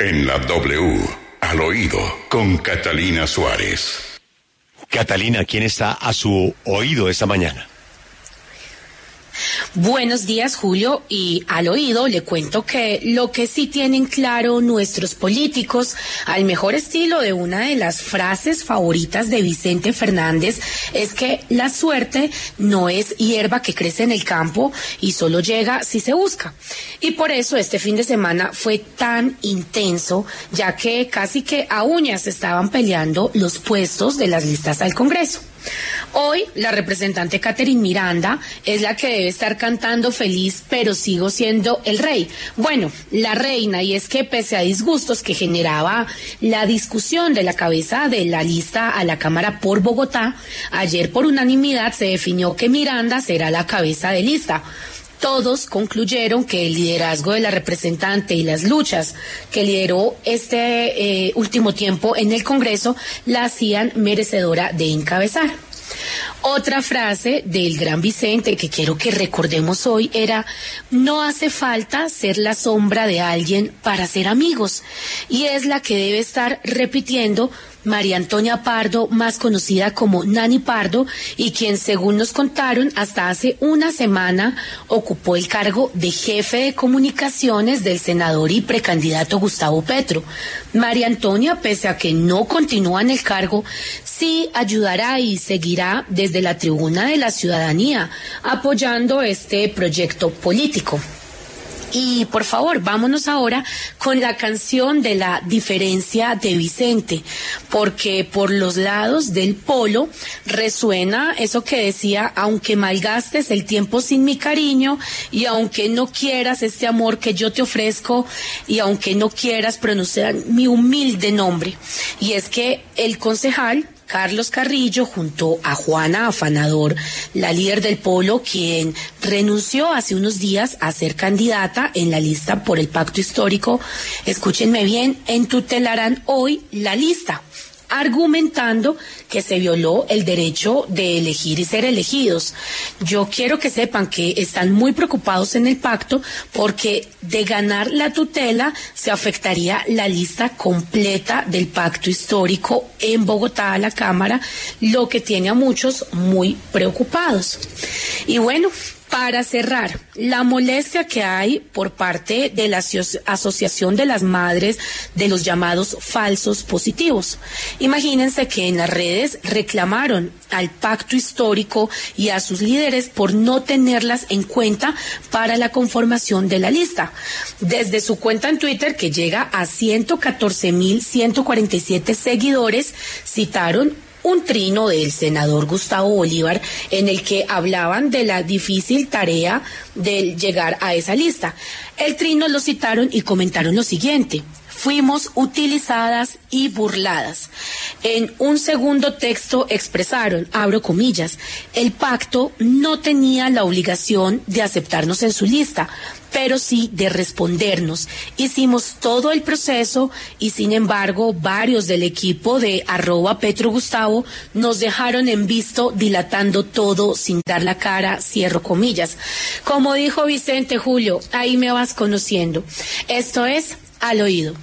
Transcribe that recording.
En la W, al oído, con Catalina Suárez. Catalina, ¿quién está a su oído esta mañana? Buenos días, Julio, y al oído le cuento que lo que sí tienen claro nuestros políticos, al mejor estilo de una de las frases favoritas de Vicente Fernández, es que la suerte no es hierba que crece en el campo y solo llega si se busca. Y por eso este fin de semana fue tan intenso, ya que casi que a uñas estaban peleando los puestos de las listas al Congreso. Hoy la representante Catherine Miranda es la que debe estar cantando feliz, pero sigo siendo el rey. Bueno, la reina, y es que pese a disgustos que generaba la discusión de la cabeza de la lista a la Cámara por Bogotá, ayer por unanimidad se definió que Miranda será la cabeza de lista todos concluyeron que el liderazgo de la representante y las luchas que lideró este eh, último tiempo en el Congreso la hacían merecedora de encabezar. Otra frase del gran Vicente que quiero que recordemos hoy era, no hace falta ser la sombra de alguien para ser amigos. Y es la que debe estar repitiendo María Antonia Pardo, más conocida como Nani Pardo, y quien, según nos contaron, hasta hace una semana ocupó el cargo de jefe de comunicaciones del senador y precandidato Gustavo Petro. María Antonia, pese a que no continúa en el cargo, sí ayudará y seguirá desde la tribuna de la ciudadanía apoyando este proyecto político. Y por favor, vámonos ahora con la canción de la diferencia de Vicente, porque por los lados del polo resuena eso que decía, aunque malgastes el tiempo sin mi cariño y aunque no quieras este amor que yo te ofrezco y aunque no quieras pronunciar mi humilde nombre. Y es que el concejal Carlos Carrillo junto a Juana Afanador, la líder del Polo, quien renunció hace unos días a ser candidata en la lista por el pacto histórico. Escúchenme bien, entutelarán hoy la lista argumentando que se violó el derecho de elegir y ser elegidos. Yo quiero que sepan que están muy preocupados en el pacto porque de ganar la tutela se afectaría la lista completa del pacto histórico en Bogotá a la Cámara, lo que tiene a muchos muy preocupados. Y bueno, para cerrar, la molestia que hay por parte de la Asociación de las Madres de los llamados falsos positivos. Imagínense que en las redes reclamaron al pacto histórico y a sus líderes por no tenerlas en cuenta para la conformación de la lista. Desde su cuenta en Twitter, que llega a 114.147 seguidores, citaron un trino del senador Gustavo Bolívar en el que hablaban de la difícil tarea de llegar a esa lista. El trino lo citaron y comentaron lo siguiente fuimos utilizadas y burladas. En un segundo texto expresaron, abro comillas, el pacto no tenía la obligación de aceptarnos en su lista, pero sí de respondernos. Hicimos todo el proceso y sin embargo varios del equipo de arroba Petro Gustavo nos dejaron en visto dilatando todo sin dar la cara, cierro comillas. Como dijo Vicente Julio, ahí me vas conociendo. Esto es al oído.